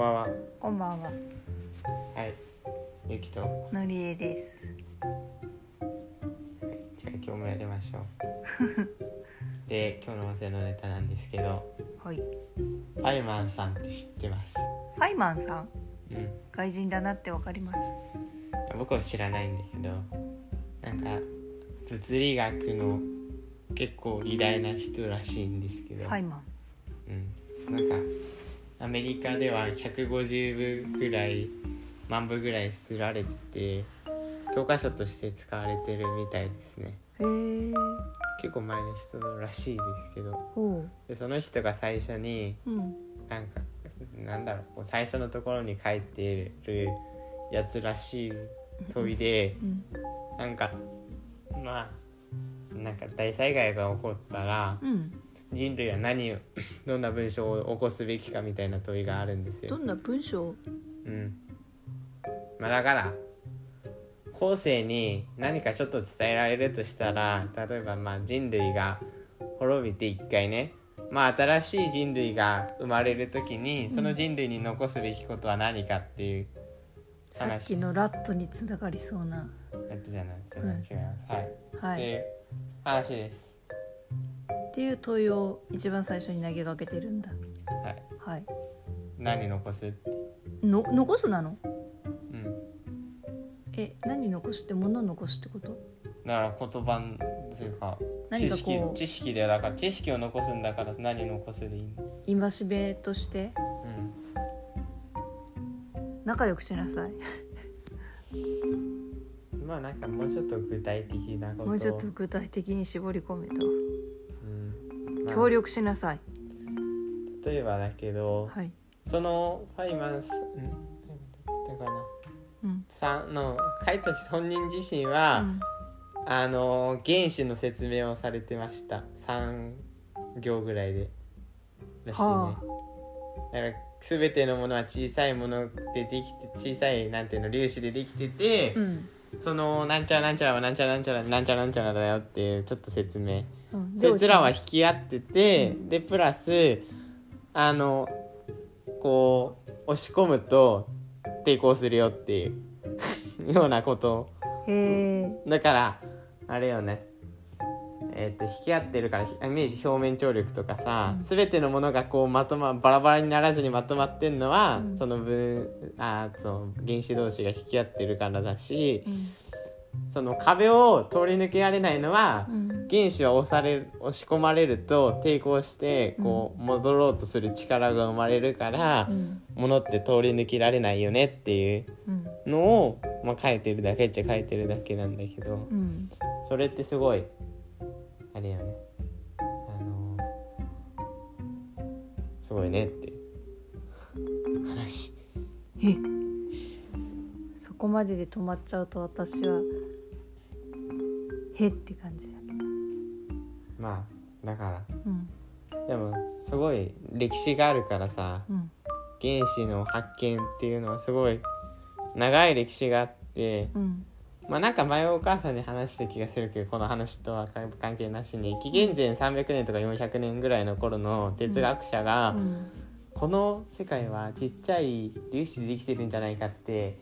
ばんは。こんばんは、はい。ゆきと。のりえです。じゃあ今日もやりましょう。で、今日の音声のネタなんですけど、はい。ファイマンさんって知ってます？ファイマンさん、うん。い外人だなってわかります。や僕は知らないんだけど、なんか物理学の結構偉大な人らしいんですけど、ファイマン。うん。なんかアメリカでは150部ぐらい万部ぐらい刷られてて教科書として使われてるみたいですねへえ。結構前の人らしいですけど。でその人が最初にうん。なんかなんだろう最初のところに書いてるやつらしい問いでうん。なんかまあなんか大災害が起こったらうん。人類は何をどんな文章を起こすべきかみたいな問いがあるんですよ。どんな文章？うん。まあだから後世に何かちょっと伝えられるとしたら例えばまあ人類が滅びて一回ねまあ新しい人類が生まれる時にその人類に残すべきことは何かっていうさっきのラットにつながりそうな。やつじゃないじゃない違います、はい、はい。っていう話ですっていう問いを一番最初に投げかけてるんだ。はいはい。何残すって？の、残すなの？うんえ、何残すって、物残すってこと？だから言葉というか何か知識こう知識でだから知識を残すんだから何残すでいいの？戒めとして？うん仲良くしなさい。まあなんかもうちょっと具体的なことをもうちょっと具体的に絞り込めと。協力しなさい。例えばだけどはい。そのファイマンスうんだかなうん。さんの書いた本人自身は、うんあの原子の説明をされてました3行ぐらいでらしいね、はだから全てのものは小さいものでできて小さいなんていうの粒子でできてて、うん。そのなんちゃらなんちゃらはなんちゃらなんちゃらなんちゃらなんちゃらだよっていうちょっと説明うんそいつらは引き合ってて、でプラスあのこう押し込むと抵抗するよっていう ようなこと。へえ。だからあれよね。えー、と引き合ってるからひイメージ表面張力とかさ、うん。全てのものがこうまとまバラバラにならずにまとまってんのは、うん。その分あーそう原子同士が引き合ってるからだしうん。その壁を通り抜けられないのは、うん。原子は押される押し込まれると抵抗してこう戻ろうとする力が生まれるから、うん。物って通り抜けられないよねっていううん。のを、まあ、書いてるだけっちゃ書いてるだけなんだけどうん。それってすごいあれよねあのすごいねって話 え。そこまでで止まっちゃうと、私は。へって感じだけど。まあだからうん。でもすごい歴史があるからさうん。原子の発見っていうのはすごい長い歴史があってうん。まあなんか前お母さんに話した気がするけどこの話とは関関係なしに紀元前300年とか400年ぐらいの頃の哲学者が、うん。この世界はちっちゃい粒子でできてるんじゃないかって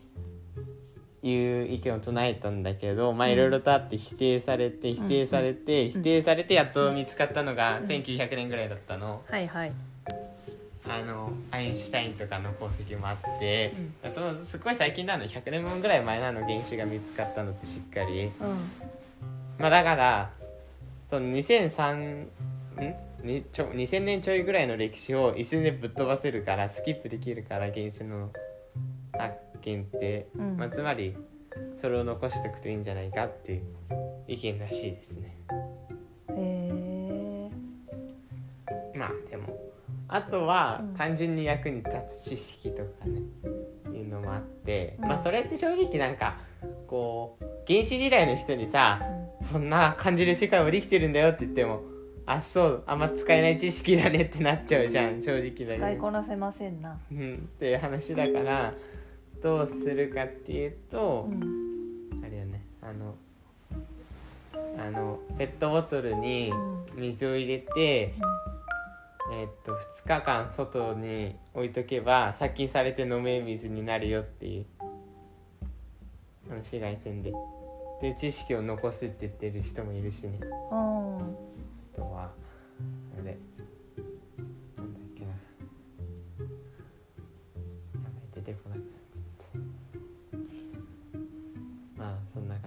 いう意見を唱えたんだけどまあいろいろとあって否定されて否定されて否定されてやっと見つかったのが1900年ぐらいだったの。はいはい。あのアインシュタインとかの功績もあって、そのすごい最近なの100年分ぐらい前なの原子が見つかったのってしっかりうん。まあだからその2003ん？にちょ2000年ちょいぐらいの歴史を一瞬でぶっ飛ばせるからスキップできるから原子の発見って、うん。まあ、つまりそれを残しておくといいんじゃないかっていう意見らしいですね。へえ。まあでもあとはうん。単純に役に立つ知識とかね、いうのもあって、うん。まあそれって正直なんかこう原始時代の人にさそんな感じる世界もできてるんだよって言ってもあそうあんま使えない知識だねってなっちゃうじゃん正直だ使いよ、こなせませんな。うん、っていう話だからどうするかっていうと、うん。あれよね。あのあのペットボトルに水を入れてえーっと2日間外に置いとけば殺菌されて飲め水になるよっていう。あの紫外線で。で知識を残すって言ってる人もいるしね。あー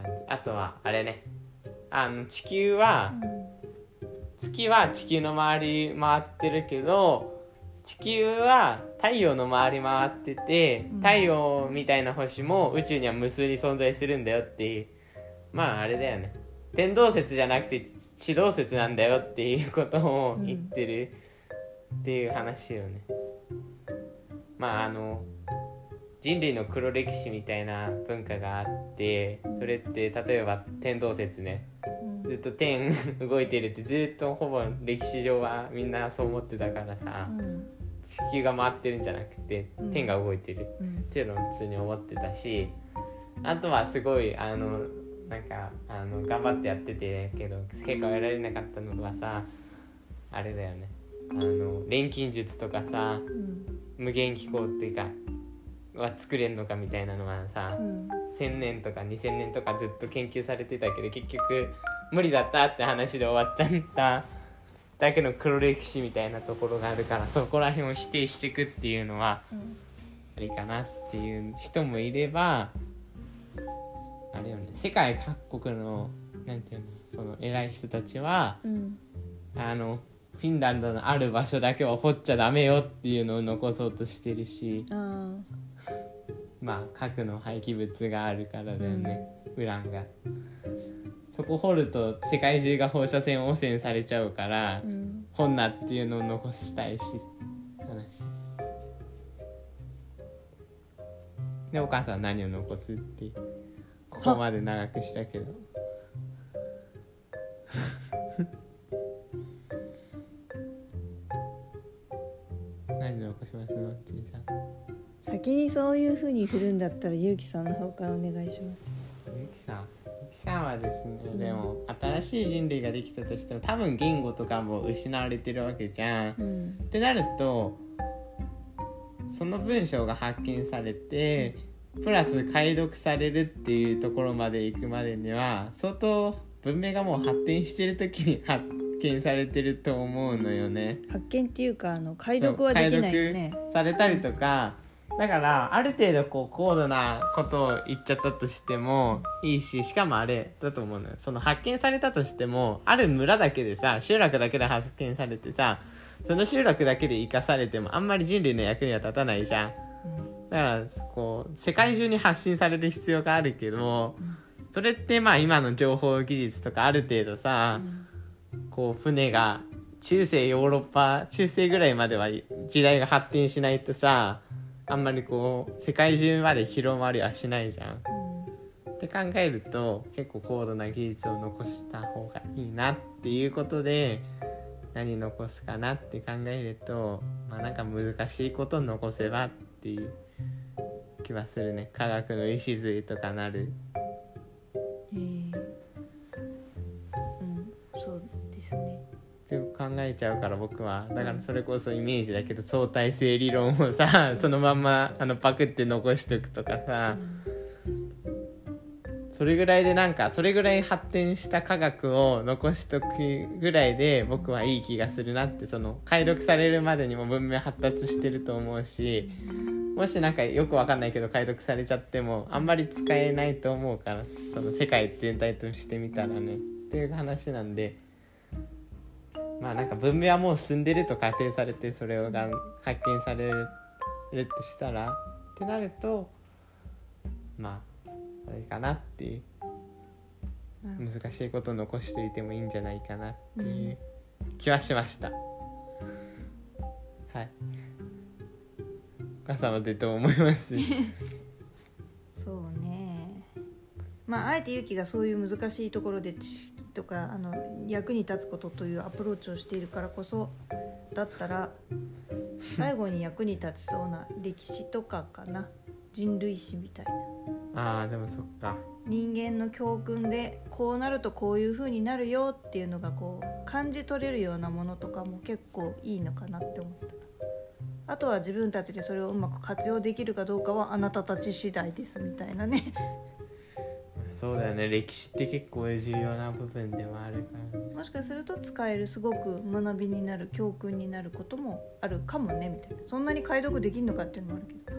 感じあとはあれね。あの地球は月は地球の周り回ってるけど地球は太陽の周り回っててうん。太陽みたいな星も宇宙には無数に存在するんだよっていう。まああれだよね。天動説じゃなくて地動説なんだよっていうことを言ってるっていう話よね、まああの人類の黒歴史みたいな文化があってそれって例えば天動説ね。うん。ずっと天動いてるってずっとほぼ歴史上はみんなそう思ってたからさうん。地球が回ってるんじゃなくてうん。天が動いてるうんっていうのを普通に思ってたしあとはすごいあのなんかあの頑張ってやっててけど結果を得られなかったのはさあれだよね。あの錬金術とかさうん。無限気候っていうかは作れんのかみたいなのはさうん。1,000年とか2,000年とかずっと研究されてたけど結局無理だったって話で終わっちゃった。だけの黒歴史みたいなところがあるからそこら辺を否定していくっていうのはうんありかなっていう人もいればあれよね。世界各国のなんていうのその偉い人たちはうん。あのフィンランドのある場所だけは掘っちゃダメよっていうのを残そうとしてるしあまあ核の廃棄物があるからだよね、ウランが。そこ掘ると世界中が放射線汚染されちゃうから、ーうん。掘んなっていうのを残したいし話。でお母さんは何を残すってここまで長くしたけどそういう風に振るんだったらゆうきさんの方からお願いします。ゆきさんゆきさんはですね、でも新しい人類ができたとしても多分言語とかも失われてるわけじゃん。うん。ってなるとその文章が発見されてプラス解読されるっていうところまで行くまでには相当文明がもう発展してる時に発見されてると思うのよね。発見っていうかあの解読はできないよね。されたりとかだからある程度こう高度なことを言っちゃったとしてもいいししかもあれだと思うのよ。その発見されたとしてもある村だけでさ集落だけで発見されてさその集落だけで生かされてもあんまり人類の役には立たないじゃん。だからこう世界中に発信される必要があるけどそれってまあ今の情報技術とかある程度さ、こう船が中世ヨーロッパ中世ぐらいまでは時代が発展しないとさあんまりこう世界中まで広まりはしないじゃん。って考えると結構高度な技術を残した方がいいなっていうことで何残すかなって考えるとまあなんか難しいこと残せばっていう気はするね科学の礎とかなるえちゃうから僕は。だからそれこそイメージだけど相対性理論をさそのまんまあのパクって残しとくとかさ。それぐらいでなんかそれぐらい発展した科学を残しとくぐらいで僕はいい気がするなってその解読されるまでにも文明発達してると思うしもしなんかよくわかんないけど解読されちゃってもあんまり使えないと思うからその世界全体としてみたらね。っていう話なんでまあなんか文明はもう進んでると仮定されてそれが発見されるとしたらってなるとまああれかなっていう。難しいことを残しておいてもいいんじゃないかなっていう気はしました、はい。お母様ってどう思います？そうね。まああえてゆきがそういう難しいところで知識とかあの役に立つことというアプローチをしているからこそだったら最後に役に立ちそうな歴史とかかな。人類史みたいな。ああでもそっか。人間の教訓でこうなるとこういう風になるよっていうのがこう感じ取れるようなものとかも結構いいのかなって思った。あとは自分たちでそれをうまく活用できるかどうかはあなたたち次第ですみたいなねそうだよね。歴史って結構重要な部分でもあるからね。もしかすると使えるすごく学びになる教訓になることもあるかもねみたいな。そんなに解読できるのかっていうのもあるけど。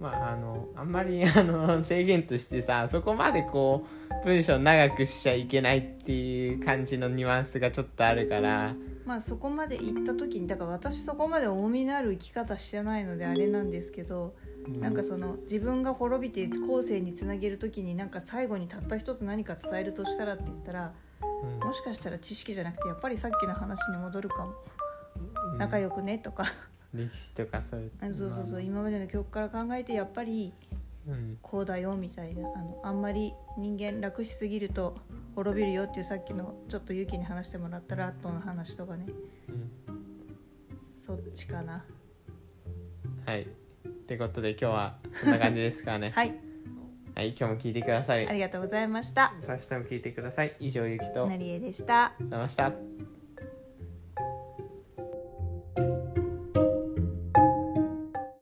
まああのあんまりあの制限としてさそこまでこう文章長くしちゃいけないっていう感じのニュアンスがちょっとあるから。まあそこまで行った時にだから私そこまで重みのある生き方してないのであれなんですけどなんかその自分が滅びて後世につなげる時になんか最後にたった一つ何か伝えるとしたらって言ったらうん。もしかしたら知識じゃなくてやっぱりさっきの話に戻るかも。仲良くねとか。歴史とかそういう。あ そうそうそう。今までの記憶から考えてやっぱりうん。こうだよみたいな。あのあんまり人間楽しすぎると滅びるよっていうさっきのちょっとユキに話してもらったラットの話とかね。うん。そっちかな。はいってことで今日はそんな感じですからね。はい。はい今日も聞いてください。ありがとうございました。明日も聞いてください。以上ゆきと。なりえでした。ございました